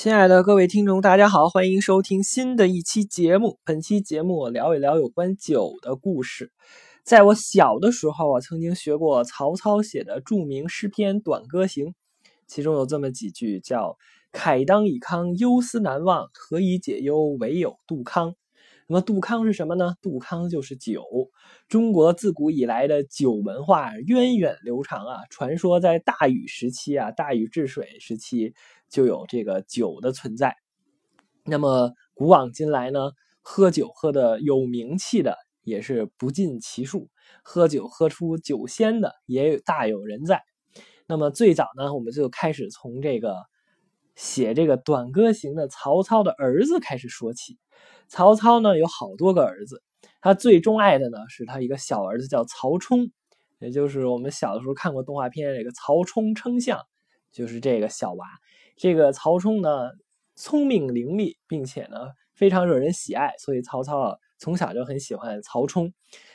亲爱的各位听众，大家好，欢迎收听新的一期节目。本期节目我聊一聊有关酒的故事。在我小的时候啊，曾经学过曹操写的著名诗篇《短歌行》，其中有这么几句，叫“慨当以慷，忧思难忘，何以解忧，唯有杜康”。那么杜康是什么呢？杜康就是酒。中国自古以来的酒文化源远流长啊，传说在大禹时期啊，大禹治水时期就有这个酒的存在。那么古往今来呢，喝酒喝的有名气的也是不计其数，喝酒喝出酒仙的也有大有人在。那么最早呢，我们就开始从这个写这个《短歌行》的曹操的儿子开始说起。曹操呢有好多个儿子，他最钟爱的呢是他一个小儿子叫曹冲，也就是我们小的时候看过动画片这个曹冲称象，就是这个小娃。这个曹冲呢聪明伶俐，并且呢非常惹人喜爱，所以曹操啊从小就很喜欢曹冲。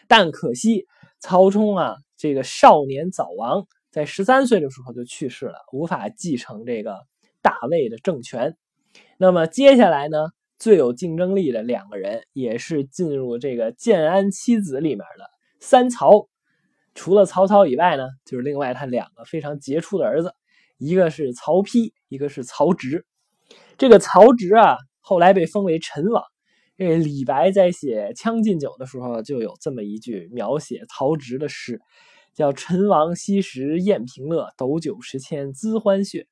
但可惜曹冲啊这个少年早亡，在十三岁的时候就去世了，无法继承这个大魏的政权。那么接下来呢？最有竞争力的两个人，也是进入这个建安七子里面的三曹。除了曹操以外呢，就是另外他两个非常杰出的儿子，一个是曹丕，一个是曹植。这个曹植啊，后来被封为陈王。这李白在写《将进酒》的时候，就有这么一句描写曹植的诗，叫“陈王昔时宴平乐，斗酒十千恣欢谑”，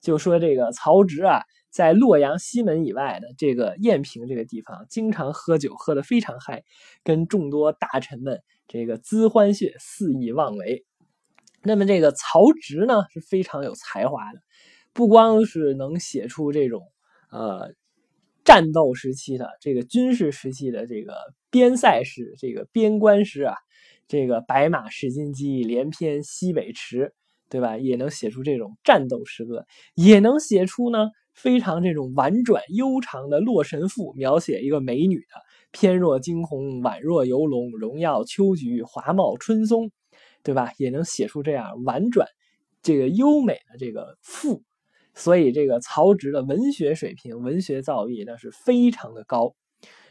就说这个曹植啊。在洛阳西门以外的这个燕平这个地方，经常喝酒，喝得非常嗨，跟众多大臣们这个恣欢谑，肆意妄为。那么这个曹植呢，是非常有才华的，不光是能写出这种呃战斗时期的这个军事时期的这个边塞诗、这个边关诗啊，这个白马试金鸡，连篇西北池，对吧？也能写出这种战斗诗歌，也能写出呢。非常这种婉转悠长的《洛神赋》，描写一个美女的翩若惊鸿，宛若游龙，荣耀秋菊，华茂春松，对吧？也能写出这样婉转、这个优美的这个赋。所以，这个曹植的文学水平、文学造诣那是非常的高。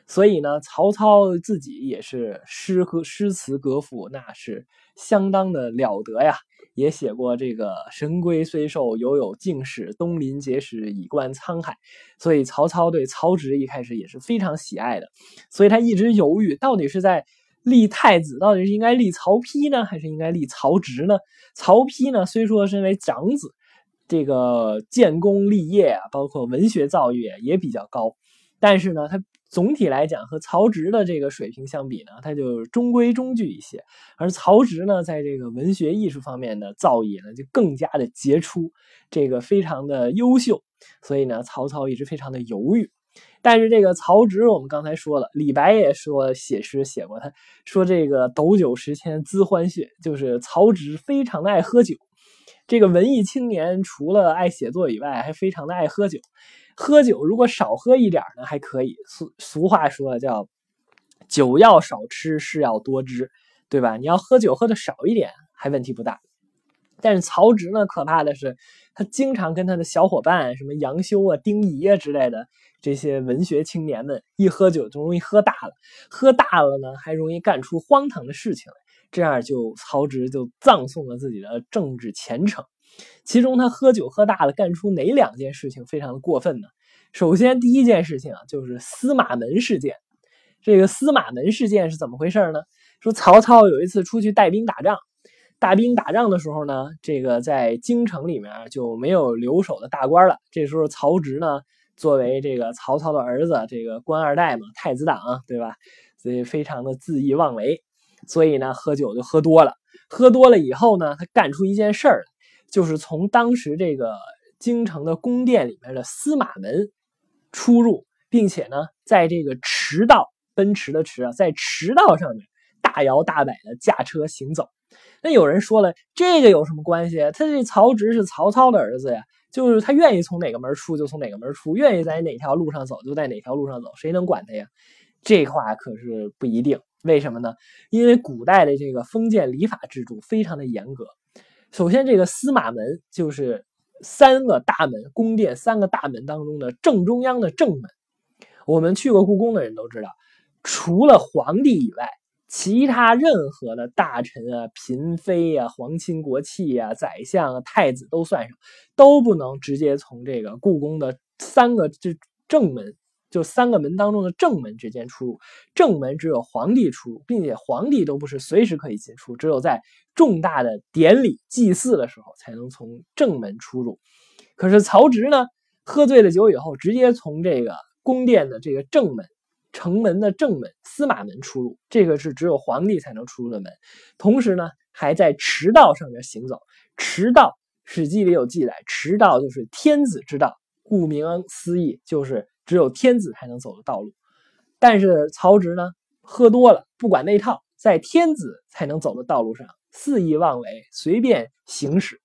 所以呢，曹操自己也是诗和诗词歌赋，那是相当的了得呀。也写过这个“神龟虽寿，犹有竟始；东临碣石，以观沧海。”所以曹操对曹植一开始也是非常喜爱的。所以他一直犹豫，到底是在立太子，到底是应该立曹丕呢，还是应该立曹植呢？曹丕呢，虽说身为长子，这个建功立业啊，包括文学造诣也比较高，但是呢，他。总体来讲，和曹植的这个水平相比呢，他就中规中矩一些。而曹植呢，在这个文学艺术方面的造诣呢，就更加的杰出，这个非常的优秀。所以呢，曹操一直非常的犹豫。但是这个曹植，我们刚才说了，李白也说写诗写过，他说这个斗酒十千恣欢谑，就是曹植非常的爱喝酒。这个文艺青年除了爱写作以外，还非常的爱喝酒。喝酒如果少喝一点呢，还可以。俗俗话说叫“酒要少吃，事要多知”，对吧？你要喝酒喝的少一点，还问题不大。但是曹植呢，可怕的是，他经常跟他的小伙伴，什么杨修啊、丁仪啊之类的这些文学青年们，一喝酒就容易喝大了。喝大了呢，还容易干出荒唐的事情来。这样就曹植就葬送了自己的政治前程。其中他喝酒喝大了，干出哪两件事情非常的过分呢？首先，第一件事情啊，就是司马门事件。这个司马门事件是怎么回事呢？说曹操有一次出去带兵打仗，带兵打仗的时候呢，这个在京城里面就没有留守的大官了。这时候曹植呢，作为这个曹操的儿子，这个官二代嘛，太子党，对吧？所以非常的恣意妄为，所以呢，喝酒就喝多了。喝多了以后呢，他干出一件事儿来。就是从当时这个京城的宫殿里面的司马门出入，并且呢，在这个驰道，奔驰的驰啊，在驰道上面大摇大摆的驾车行走。那有人说了，这个有什么关系？他这曹植是曹操的儿子呀，就是他愿意从哪个门出就从哪个门出，愿意在哪条路上走就在哪条路上走，谁能管他呀？这话可是不一定。为什么呢？因为古代的这个封建礼法制度非常的严格。首先，这个司马门就是三个大门，宫殿三个大门当中的正中央的正门。我们去过故宫的人都知道，除了皇帝以外，其他任何的大臣啊、嫔妃啊、皇亲国戚啊、宰相、啊、太子都算上，都不能直接从这个故宫的三个这正门。就三个门当中的正门之间出入，正门只有皇帝出入，并且皇帝都不是随时可以进出，只有在重大的典礼祭祀的时候才能从正门出入。可是曹植呢，喝醉了酒以后，直接从这个宫殿的这个正门、城门的正门司马门出入，这个是只有皇帝才能出入的门。同时呢，还在驰道上面行走。驰道，《史记》里有记载，驰道就是天子之道，顾名思义就是。只有天子才能走的道路，但是曹植呢，喝多了，不管那套，在天子才能走的道路上肆意妄为，随便行驶，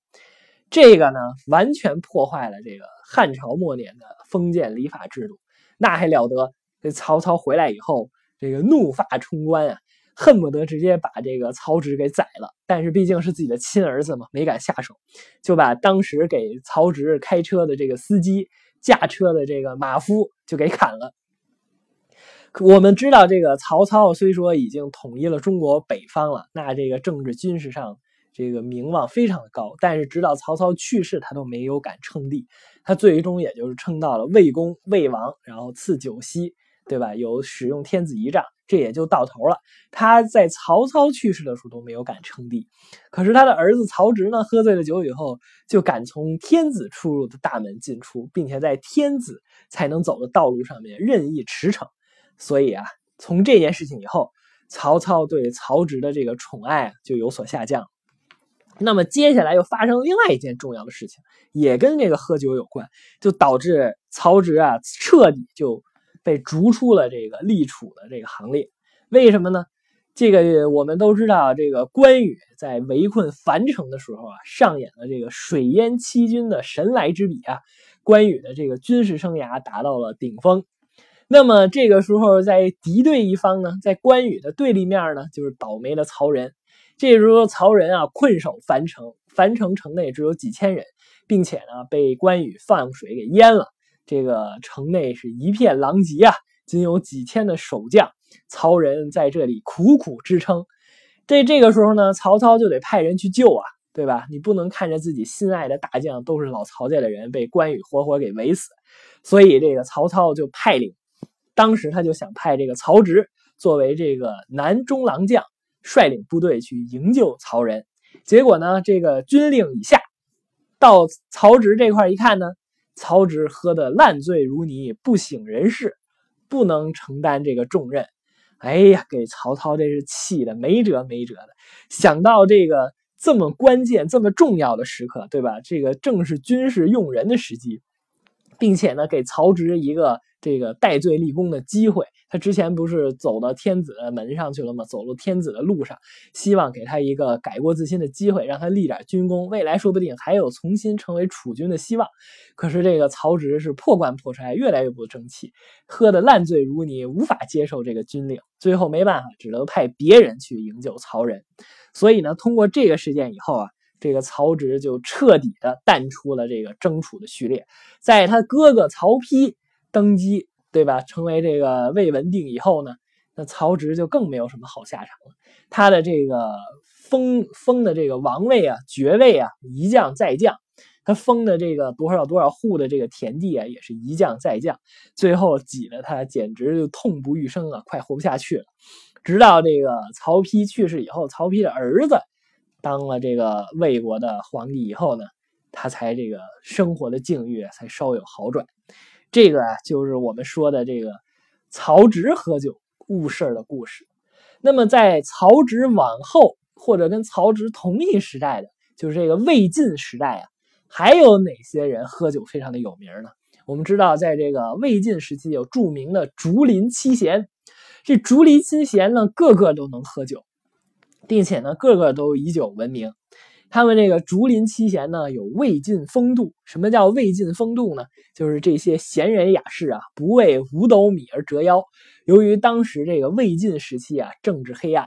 这个呢，完全破坏了这个汉朝末年的封建礼法制度，那还了得？这曹操回来以后，这个怒发冲冠啊，恨不得直接把这个曹植给宰了。但是毕竟是自己的亲儿子嘛，没敢下手，就把当时给曹植开车的这个司机。驾车的这个马夫就给砍了。我们知道，这个曹操虽说已经统一了中国北方了，那这个政治军事上这个名望非常的高，但是直到曹操去世，他都没有敢称帝，他最终也就是称到了魏公、魏王，然后赐九锡，对吧？有使用天子仪仗。这也就到头了。他在曹操去世的时候都没有敢称帝，可是他的儿子曹植呢，喝醉了酒以后就敢从天子出入的大门进出，并且在天子才能走的道路上面任意驰骋。所以啊，从这件事情以后，曹操对曹植的这个宠爱就有所下降。那么接下来又发生另外一件重要的事情，也跟这个喝酒有关，就导致曹植啊彻底就。被逐出了这个立储的这个行列，为什么呢？这个我们都知道，这个关羽在围困樊城的时候啊，上演了这个水淹七军的神来之笔啊，关羽的这个军事生涯达到了顶峰。那么这个时候，在敌对一方呢，在关羽的对立面呢，就是倒霉的曹仁。这时候曹仁啊，困守樊城，樊城城内只有几千人，并且呢，被关羽放水给淹了。这个城内是一片狼藉啊，仅有几千的守将，曹仁在这里苦苦支撑。这这个时候呢，曹操就得派人去救啊，对吧？你不能看着自己心爱的大将都是老曹家的人被关羽活活给围死，所以这个曹操就派领，当时他就想派这个曹植作为这个南中郎将，率领部队去营救曹仁。结果呢，这个军令已下，到曹植这块一看呢。曹植喝得烂醉如泥，不省人事，不能承担这个重任。哎呀，给曹操这是气的没辙没辙的。想到这个这么关键、这么重要的时刻，对吧？这个正是军事用人的时机，并且呢，给曹植一个这个戴罪立功的机会。他之前不是走到天子的门上去了吗？走入天子的路上，希望给他一个改过自新的机会，让他立点军功，未来说不定还有重新成为储君的希望。可是这个曹植是破罐破摔，越来越不争气，喝得烂醉如泥，无法接受这个军令，最后没办法，只能派别人去营救曹仁。所以呢，通过这个事件以后啊，这个曹植就彻底的淡出了这个争储的序列，在他哥哥曹丕登基。对吧？成为这个魏文定以后呢，那曹植就更没有什么好下场了。他的这个封封的这个王位啊、爵位啊，一降再降。他封的这个多少多少户的这个田地啊，也是一降再降。最后挤得他简直就痛不欲生啊，快活不下去了。直到这个曹丕去世以后，曹丕的儿子当了这个魏国的皇帝以后呢，他才这个生活的境遇才稍有好转。这个啊，就是我们说的这个曹植喝酒误事儿的故事。那么，在曹植往后或者跟曹植同一时代的，就是这个魏晋时代啊，还有哪些人喝酒非常的有名呢？我们知道，在这个魏晋时期有著名的竹林七贤。这竹林七贤呢，个个都能喝酒，并且呢，个个都以酒闻名。他们这个竹林七贤呢，有魏晋风度。什么叫魏晋风度呢？就是这些闲人雅士啊，不为五斗米而折腰。由于当时这个魏晋时期啊，政治黑暗。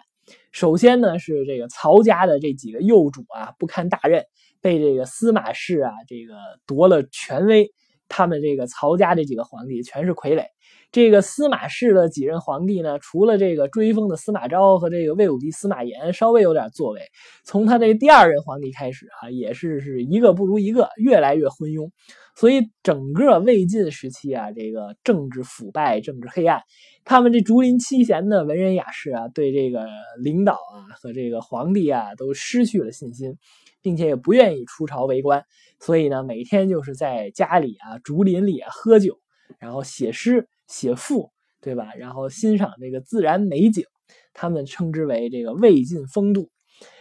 首先呢，是这个曹家的这几个幼主啊，不堪大任，被这个司马氏啊这个夺了权威，他们这个曹家这几个皇帝全是傀儡。这个司马氏的几任皇帝呢，除了这个追封的司马昭和这个魏武帝司马炎稍微有点作为，从他这第二任皇帝开始啊，也是是一个不如一个，越来越昏庸。所以整个魏晋时期啊，这个政治腐败，政治黑暗，他们这竹林七贤的文人雅士啊，对这个领导啊和这个皇帝啊都失去了信心，并且也不愿意出朝为官。所以呢，每天就是在家里啊，竹林里啊喝酒，然后写诗。写赋，对吧？然后欣赏这个自然美景，他们称之为这个魏晋风度。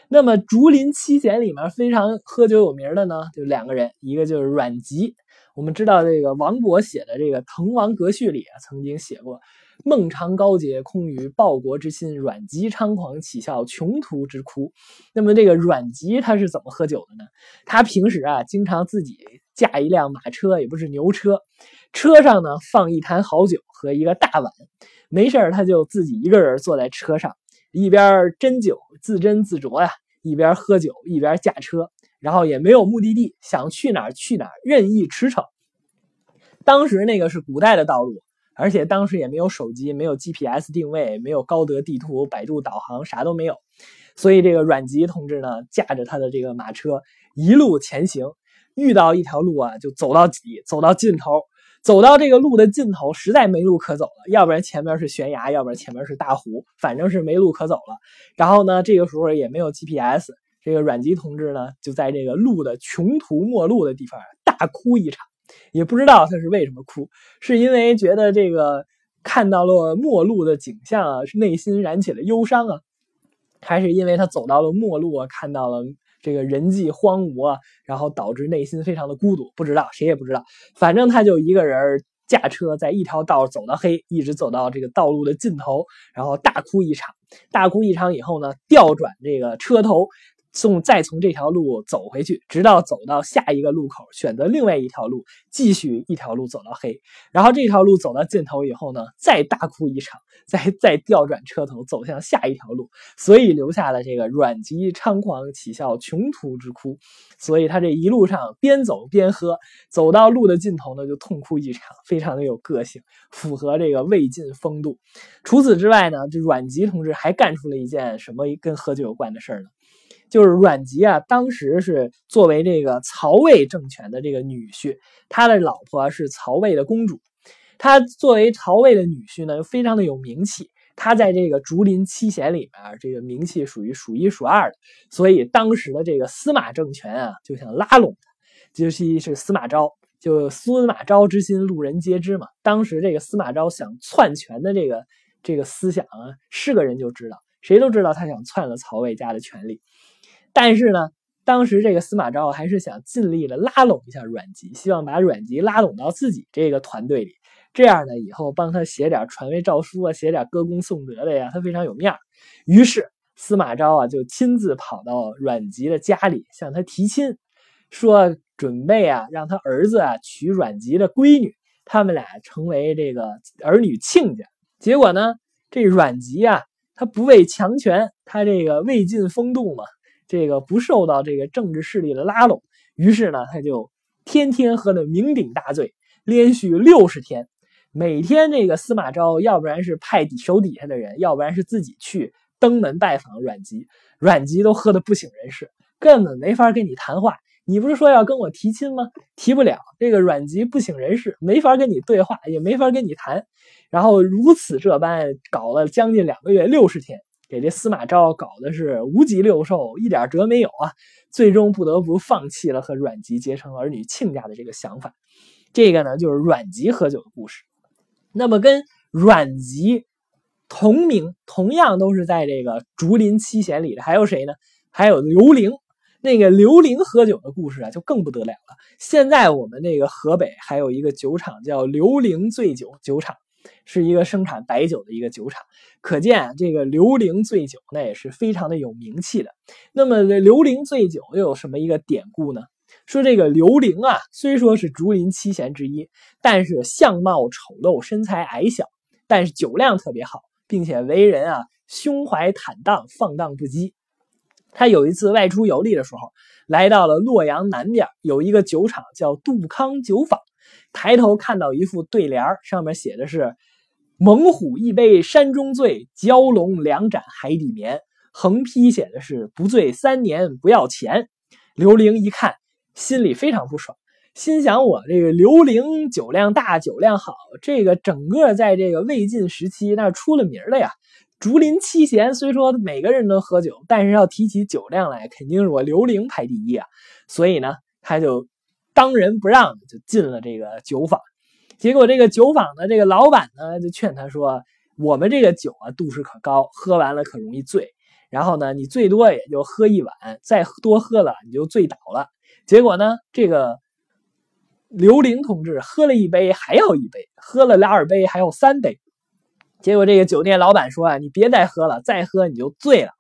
那么竹林七贤里面非常喝酒有名的呢，就两个人，一个就是阮籍。我们知道这个王勃写的这个《滕王阁序》里啊，曾经写过“孟尝高洁，空余报国之心；阮籍猖狂，岂效穷途之哭。”那么这个阮籍他是怎么喝酒的呢？他平时啊，经常自己驾一辆马车，也不是牛车。车上呢放一坛好酒和一个大碗，没事他就自己一个人坐在车上，一边斟酒自斟自酌呀，一边喝酒一边驾车，然后也没有目的地，想去哪去哪，任意驰骋。当时那个是古代的道路，而且当时也没有手机，没有 GPS 定位，没有高德地图、百度导航，啥都没有。所以这个阮籍同志呢，驾着他的这个马车一路前行，遇到一条路啊，就走到底，走到尽头。走到这个路的尽头，实在没路可走了，要不然前面是悬崖，要不然前面是大湖，反正是没路可走了。然后呢，这个时候也没有 GPS，这个阮籍同志呢，就在这个路的穷途末路的地方大哭一场，也不知道他是为什么哭，是因为觉得这个看到了末路的景象啊，是内心燃起了忧伤啊，还是因为他走到了末路啊，看到了。这个人迹荒芜啊，然后导致内心非常的孤独，不知道谁也不知道，反正他就一个人驾车在一条道走到黑，一直走到这个道路的尽头，然后大哭一场。大哭一场以后呢，调转这个车头。从再从这条路走回去，直到走到下一个路口，选择另外一条路，继续一条路走到黑。然后这条路走到尽头以后呢，再大哭一场，再再调转车头走向下一条路。所以留下了这个“阮籍猖狂，岂效穷途之哭”。所以他这一路上边走边喝，走到路的尽头呢，就痛哭一场，非常的有个性，符合这个魏晋风度。除此之外呢，这阮籍同志还干出了一件什么跟喝酒有关的事儿呢？就是阮籍啊，当时是作为这个曹魏政权的这个女婿，他的老婆是曹魏的公主。他作为曹魏的女婿呢，又非常的有名气。他在这个竹林七贤里面，这个名气属于数一数二的。所以当时的这个司马政权啊，就想拉拢他，就是是司马昭，就司马昭之心，路人皆知嘛。当时这个司马昭想篡权的这个这个思想啊，是个人就知道，谁都知道他想篡了曹魏家的权力。但是呢，当时这个司马昭还是想尽力的拉拢一下阮籍，希望把阮籍拉拢到自己这个团队里，这样呢，以后帮他写点传位诏书啊，写点歌功颂德的呀，他非常有面儿。于是司马昭啊，就亲自跑到阮籍的家里向他提亲，说准备啊，让他儿子啊娶阮籍的闺女，他们俩成为这个儿女亲家。结果呢，这阮籍啊，他不畏强权，他这个魏晋风度嘛。这个不受到这个政治势力的拉拢，于是呢，他就天天喝得酩酊大醉，连续六十天，每天这个司马昭要不然是派底手底下的人，要不然是自己去登门拜访阮籍，阮籍都喝得不省人事，根本没法跟你谈话。你不是说要跟我提亲吗？提不了，这个阮籍不省人事，没法跟你对话，也没法跟你谈。然后如此这般搞了将近两个月，六十天。给这司马昭搞的是五脊六兽，一点辙没有啊！最终不得不放弃了和阮籍结成儿女亲家的这个想法。这个呢，就是阮籍喝酒的故事。那么跟阮籍同名，同样都是在这个竹林七贤里的，还有谁呢？还有刘伶。那个刘伶喝酒的故事啊，就更不得了了。现在我们那个河北还有一个酒厂叫刘伶醉酒酒厂。是一个生产白酒的一个酒厂，可见这个刘伶醉酒那也是非常的有名气的。那么刘伶醉酒又有什么一个典故呢？说这个刘伶啊，虽说是竹林七贤之一，但是相貌丑陋，身材矮小，但是酒量特别好，并且为人啊胸怀坦荡，放荡不羁。他有一次外出游历的时候，来到了洛阳南边，有一个酒厂叫杜康酒坊。抬头看到一副对联上面写的是“猛虎一杯山中醉，蛟龙两盏海底眠”，横批写的是“不醉三年不要钱”。刘伶一看，心里非常不爽，心想：我这个刘伶酒量大，酒量好，这个整个在这个魏晋时期那出了名的呀。竹林七贤虽说每个人都喝酒，但是要提起酒量来，肯定是我刘伶排第一啊。所以呢，他就当仁不让，就进了这个酒坊。结果这个酒坊的这个老板呢，就劝他说：“我们这个酒啊，度数可高，喝完了可容易醉。然后呢，你最多也就喝一碗，再多喝了你就醉倒了。”结果呢，这个刘玲同志喝了一杯还要一杯，喝了二杯还有三杯。结果这个酒店老板说啊，你别再喝了，再喝你就醉了。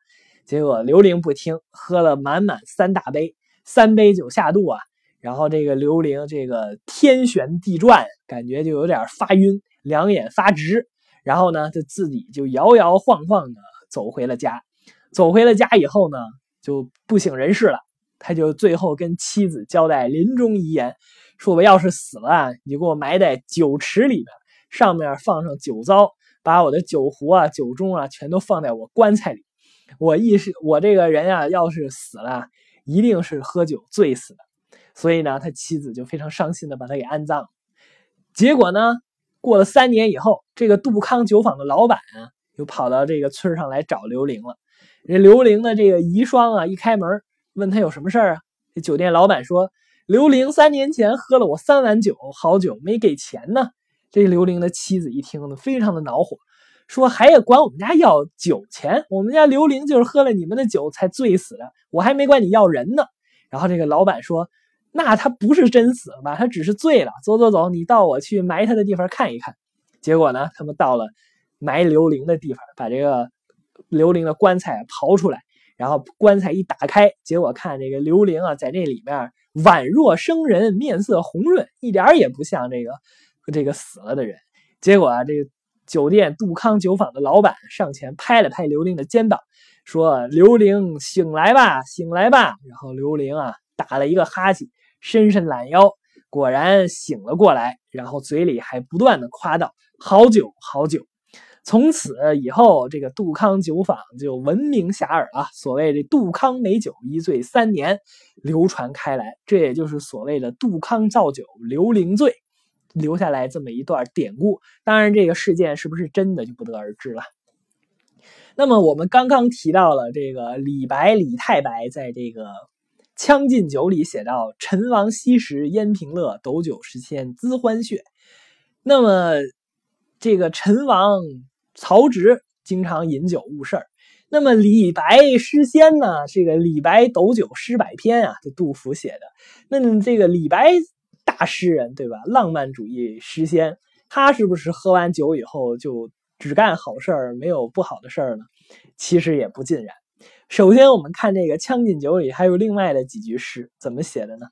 结果刘玲不听，喝了满满三大杯，三杯酒下肚啊。然后这个刘伶这个天旋地转，感觉就有点发晕，两眼发直。然后呢，他自己就摇摇晃晃的走回了家。走回了家以后呢，就不省人事了。他就最后跟妻子交代临终遗言，说我要是死了，你给我埋在酒池里边，上面放上酒糟。把我的酒壶啊、酒盅啊，全都放在我棺材里。我意识，我这个人啊，要是死了，一定是喝酒醉死的。所以呢，他妻子就非常伤心的把他给安葬。结果呢，过了三年以后，这个杜康酒坊的老板啊，又跑到这个村上来找刘玲了。人刘玲的这个遗孀啊，一开门问他有什么事儿啊？这酒店老板说，刘玲三年前喝了我三碗酒，好酒没给钱呢。这刘玲的妻子一听呢，非常的恼火，说：“还要管我们家要酒钱？我们家刘玲就是喝了你们的酒才醉死的，我还没管你要人呢。”然后这个老板说：“那他不是真死了吧？他只是醉了。走走走，你到我去埋他的地方看一看。”结果呢，他们到了埋刘伶的地方，把这个刘伶的棺材刨出来，然后棺材一打开，结果看这个刘玲啊，在这里面宛若生人，面色红润，一点也不像这个。这个死了的人，结果啊，这个酒店杜康酒坊的老板上前拍了拍刘伶的肩膀，说：“刘伶，醒来吧，醒来吧。”然后刘伶啊，打了一个哈欠，伸伸懒腰，果然醒了过来，然后嘴里还不断的夸道：“好酒，好酒。”从此以后，这个杜康酒坊就闻名遐迩了。所谓这杜康美酒，一醉三年，流传开来，这也就是所谓的杜康造酒，刘伶醉。留下来这么一段典故，当然这个事件是不是真的就不得而知了。那么我们刚刚提到了这个李白，李太白在这个《将进酒》里写到：“陈王昔时宴平乐，斗酒十千恣欢谑。”那么这个陈王曹植经常饮酒误事儿。那么李白诗仙呢？这个李白斗酒诗百篇啊，这杜甫写的。那这个李白。大诗人对吧？浪漫主义诗仙，他是不是喝完酒以后就只干好事儿，没有不好的事儿呢？其实也不尽然。首先，我们看这个《将进酒》里还有另外的几句诗，怎么写的呢？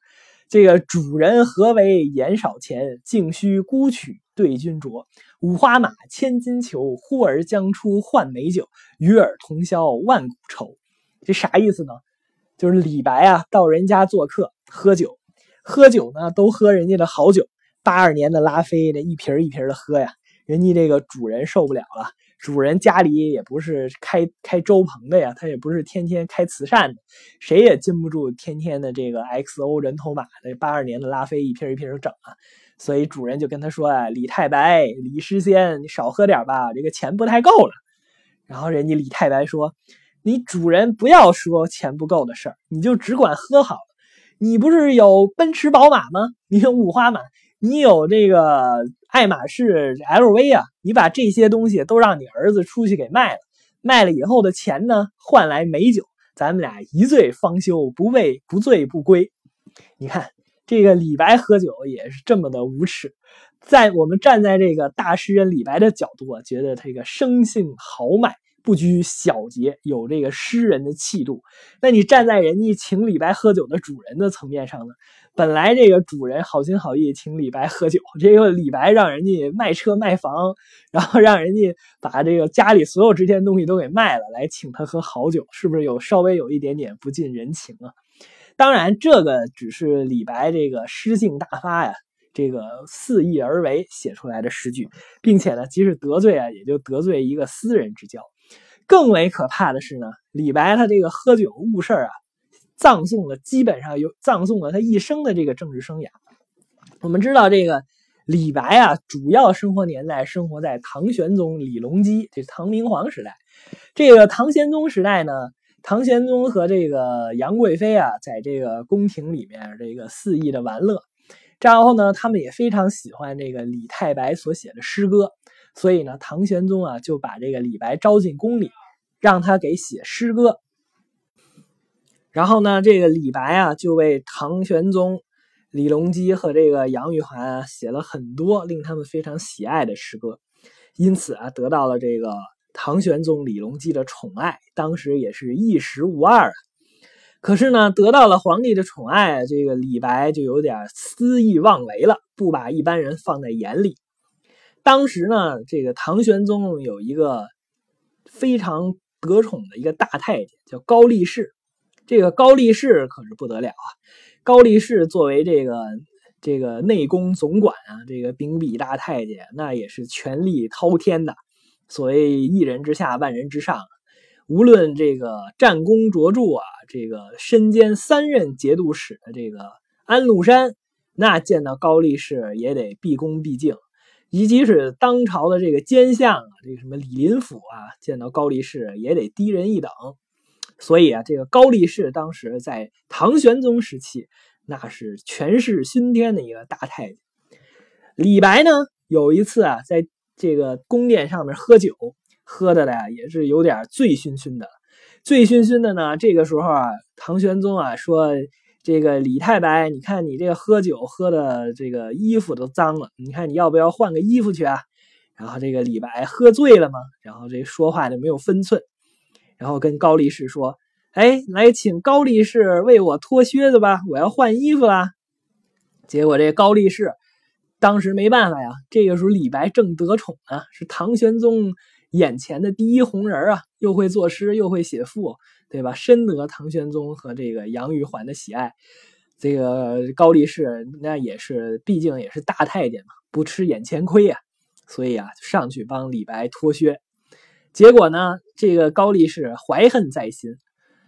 这个主人何为言少钱，径须沽取对君酌。五花马，千金裘，呼儿将出换美酒，与尔同销万古愁。这啥意思呢？就是李白啊，到人家做客喝酒。喝酒呢，都喝人家的好酒，八二年的拉菲，这一瓶一瓶的喝呀，人家这个主人受不了了。主人家里也不是开开粥棚的呀，他也不是天天开慈善的，谁也禁不住天天的这个 XO 人头马的八二年的拉菲一瓶一瓶整啊。所以主人就跟他说啊：“李太白，李诗仙，你少喝点吧，这个钱不太够了。”然后人家李太白说：“你主人不要说钱不够的事儿，你就只管喝好。”你不是有奔驰、宝马吗？你有五花马，你有这个爱马仕、LV 啊？你把这些东西都让你儿子出去给卖了，卖了以后的钱呢，换来美酒，咱们俩一醉方休，不醉不醉不归。你看这个李白喝酒也是这么的无耻，在我们站在这个大诗人李白的角度啊，觉得这个生性豪迈。不拘小节，有这个诗人的气度。那你站在人家请李白喝酒的主人的层面上呢？本来这个主人好心好意请李白喝酒，这个李白让人家卖车卖房，然后让人家把这个家里所有值钱东西都给卖了，来请他喝好酒，是不是有稍微有一点点不近人情啊？当然，这个只是李白这个诗性大发呀，这个肆意而为写出来的诗句，并且呢，即使得罪啊，也就得罪一个私人之交。更为可怕的是呢，李白他这个喝酒误事儿啊。葬送了，基本上有葬送了他一生的这个政治生涯。我们知道，这个李白啊，主要生活年代生活在唐玄宗李隆基，这是唐明皇时代。这个唐玄宗时代呢，唐玄宗和这个杨贵妃啊，在这个宫廷里面这个肆意的玩乐。然后呢，他们也非常喜欢这个李太白所写的诗歌，所以呢，唐玄宗啊就把这个李白招进宫里，让他给写诗歌。然后呢，这个李白啊，就为唐玄宗李隆基和这个杨玉环啊写了很多令他们非常喜爱的诗歌，因此啊，得到了这个唐玄宗李隆基的宠爱，当时也是一时无二。可是呢，得到了皇帝的宠爱，这个李白就有点肆意妄为了，不把一般人放在眼里。当时呢，这个唐玄宗有一个非常得宠的一个大太监，叫高力士。这个高力士可是不得了啊！高力士作为这个这个内宫总管啊，这个秉笔大太监，那也是权力滔天的。所谓一人之下，万人之上。无论这个战功卓著啊，这个身兼三任节度使的这个安禄山，那见到高力士也得毕恭毕敬。以即使当朝的这个奸相啊，这个什么李林甫啊，见到高力士也得低人一等。所以啊，这个高力士当时在唐玄宗时期，那是权势熏天的一个大太监。李白呢，有一次啊，在这个宫殿上面喝酒，喝的呀也是有点醉醺醺的。醉醺醺的呢，这个时候啊，唐玄宗啊说：“这个李太白，你看你这个喝酒喝的这个衣服都脏了，你看你要不要换个衣服去啊？”然后这个李白喝醉了嘛，然后这说话就没有分寸。然后跟高力士说：“哎，来请高力士为我脱靴子吧，我要换衣服啦。”结果这高力士当时没办法呀。这个时候李白正得宠呢，是唐玄宗眼前的第一红人啊，又会作诗，又会写赋，对吧？深得唐玄宗和这个杨玉环的喜爱。这个高力士那也是，毕竟也是大太监嘛，不吃眼前亏呀，所以啊，上去帮李白脱靴。结果呢，这个高力士怀恨在心，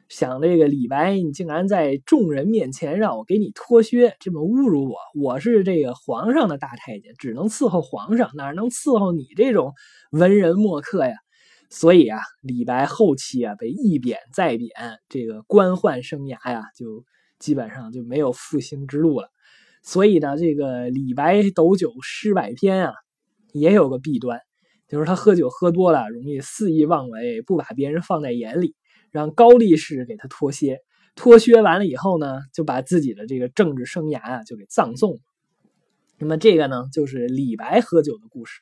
想这个李白，你竟然在众人面前让我给你脱靴，这么侮辱我！我是这个皇上的大太监，只能伺候皇上，哪能伺候你这种文人墨客呀？所以啊，李白后期啊被一贬再贬，这个官宦生涯呀就基本上就没有复兴之路了。所以呢，这个李白斗酒诗百篇啊，也有个弊端。就是他喝酒喝多了，容易肆意妄为，不把别人放在眼里，让高力士给他脱靴。脱靴完了以后呢，就把自己的这个政治生涯啊就给葬送了。那么这个呢，就是李白喝酒的故事。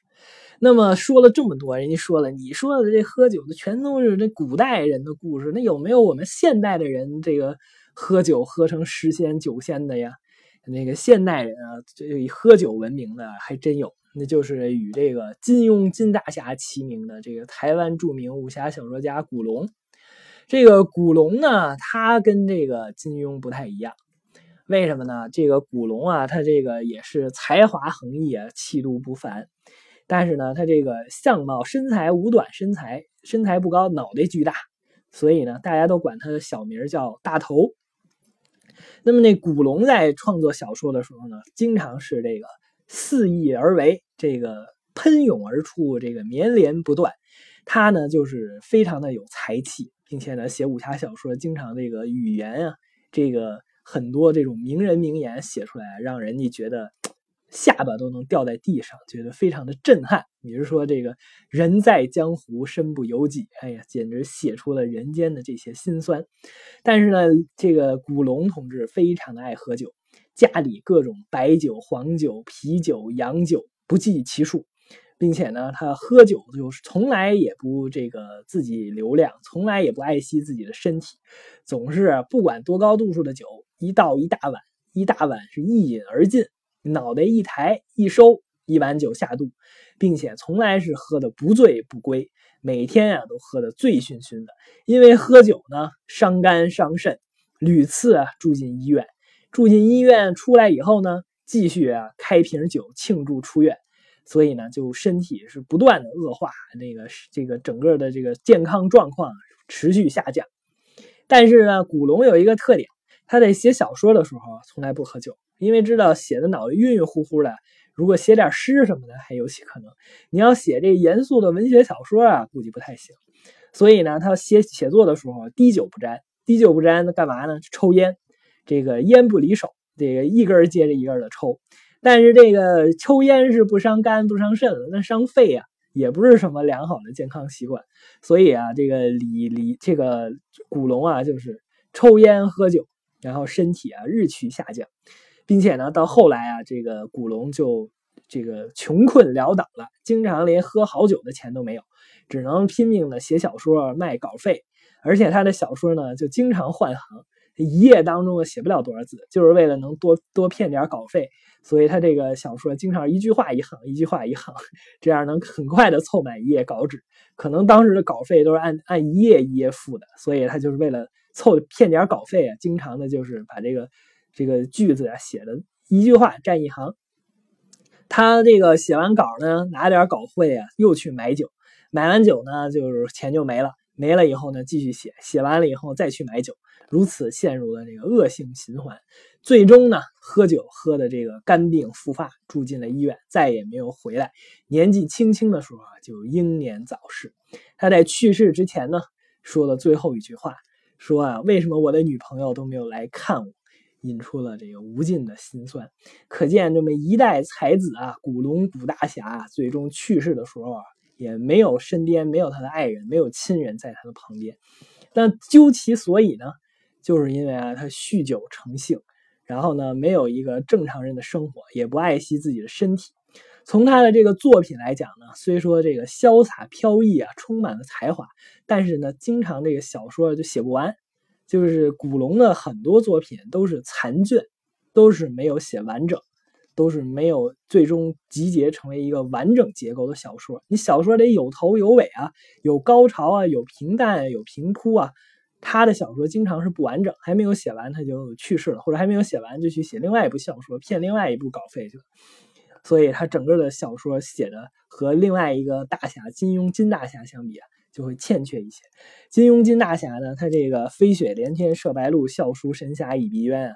那么说了这么多，人家说了，你说的这喝酒的全都是这古代人的故事，那有没有我们现代的人这个喝酒喝成诗仙酒仙的呀？那个现代人啊，这以喝酒闻名的还真有。那就是与这个金庸金大侠齐名的这个台湾著名武侠小说家古龙。这个古龙呢，他跟这个金庸不太一样，为什么呢？这个古龙啊，他这个也是才华横溢啊，气度不凡。但是呢，他这个相貌身材五短身材，身材不高，脑袋巨大，所以呢，大家都管他的小名叫大头。那么那古龙在创作小说的时候呢，经常是这个。肆意而为，这个喷涌而出，这个绵连不断。他呢，就是非常的有才气，并且呢，写武侠小说经常这个语言啊，这个很多这种名人名言写出来，让人家觉得下巴都能掉在地上，觉得非常的震撼。比如说这个人在江湖身不由己，哎呀，简直写出了人间的这些辛酸。但是呢，这个古龙同志非常的爱喝酒。家里各种白酒、黄酒、啤酒、洋酒不计其数，并且呢，他喝酒就是从来也不这个自己留量，从来也不爱惜自己的身体，总是不管多高度数的酒，一倒一大碗，一大碗是一饮而尽，脑袋一抬一收，一碗酒下肚，并且从来是喝的不醉不归，每天啊都喝的醉醺醺的。因为喝酒呢伤肝伤肾，屡次啊住进医院。住进医院出来以后呢，继续啊开瓶酒庆祝出院。所以呢，就身体是不断的恶化，那个这个整个的这个健康状况持续下降。但是呢，古龙有一个特点，他在写小说的时候从来不喝酒，因为知道写的脑子晕晕乎乎的，如果写点诗什么的还有些可能。你要写这严肃的文学小说啊，估计不太行。所以呢，他写写作的时候滴酒不沾，滴酒不沾，那干嘛呢？抽烟，这个烟不离手，这个一根接着一根的抽。但是这个抽烟是不伤肝不伤肾的，那伤肺啊，也不是什么良好的健康习惯。所以啊，这个李李这个古龙啊，就是抽烟喝酒，然后身体啊日趋下降，并且呢，到后来啊，这个古龙就这个穷困潦倒了，经常连喝好酒的钱都没有，只能拼命的写小说卖稿费，而且他的小说呢就经常换行。一页当中写不了多少字，就是为了能多多骗点稿费，所以他这个小说经常一句话一行，一句话一行，这样能很快的凑满一页稿纸。可能当时的稿费都是按按一页一页付的，所以他就是为了凑骗点稿费啊，经常的就是把这个这个句子啊写的一句话占一行。他这个写完稿呢，拿点稿费啊，又去买酒，买完酒呢，就是钱就没了，没了以后呢，继续写，写完了以后再去买酒。如此陷入了这个恶性循环，最终呢，喝酒喝的这个肝病复发，住进了医院，再也没有回来。年纪轻轻的时候啊，就英年早逝。他在去世之前呢，说了最后一句话，说啊，为什么我的女朋友都没有来看我？引出了这个无尽的心酸。可见这么一代才子啊，古龙古大侠啊，最终去世的时候啊，也没有身边没有他的爱人，没有亲人在他的旁边。但究其所以呢？就是因为啊，他酗酒成性，然后呢，没有一个正常人的生活，也不爱惜自己的身体。从他的这个作品来讲呢，虽说这个潇洒飘逸啊，充满了才华，但是呢，经常这个小说就写不完。就是古龙的很多作品都是残卷，都是没有写完整，都是没有最终集结成为一个完整结构的小说。你小说得有头有尾啊，有高潮啊，有平淡，有平铺啊。他的小说经常是不完整，还没有写完他就去世了，或者还没有写完就去写另外一部小说，骗另外一部稿费去了。所以他整个的小说写的和另外一个大侠金庸金大侠相比啊，就会欠缺一些。金庸金大侠呢，他这个飞雪连天射白鹿，笑书神侠倚碧鸳啊，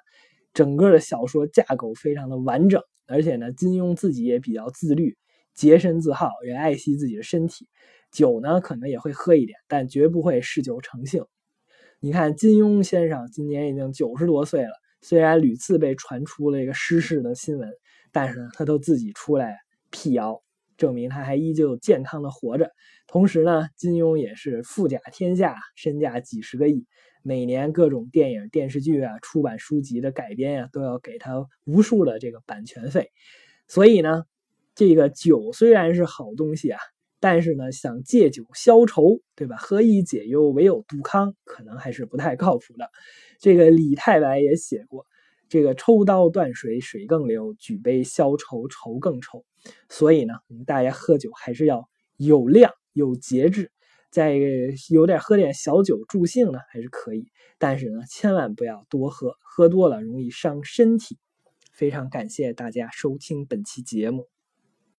整个的小说架构非常的完整，而且呢，金庸自己也比较自律，洁身自好，也爱惜自己的身体，酒呢可能也会喝一点，但绝不会嗜酒成性。你看金庸先生今年已经九十多岁了，虽然屡次被传出了一个失事的新闻，但是呢，他都自己出来辟谣，证明他还依旧健康的活着。同时呢，金庸也是富甲天下，身价几十个亿，每年各种电影、电视剧啊、出版书籍的改编呀，都要给他无数的这个版权费。所以呢，这个酒虽然是好东西啊。但是呢，想借酒消愁，对吧？何以解忧，唯有杜康，可能还是不太靠谱的。这个李太白也写过，这个抽刀断水，水更流；举杯消愁，愁更愁。所以呢，大家喝酒还是要有量、有节制，再有点喝点小酒助兴呢，还是可以。但是呢，千万不要多喝，喝多了容易伤身体。非常感谢大家收听本期节目。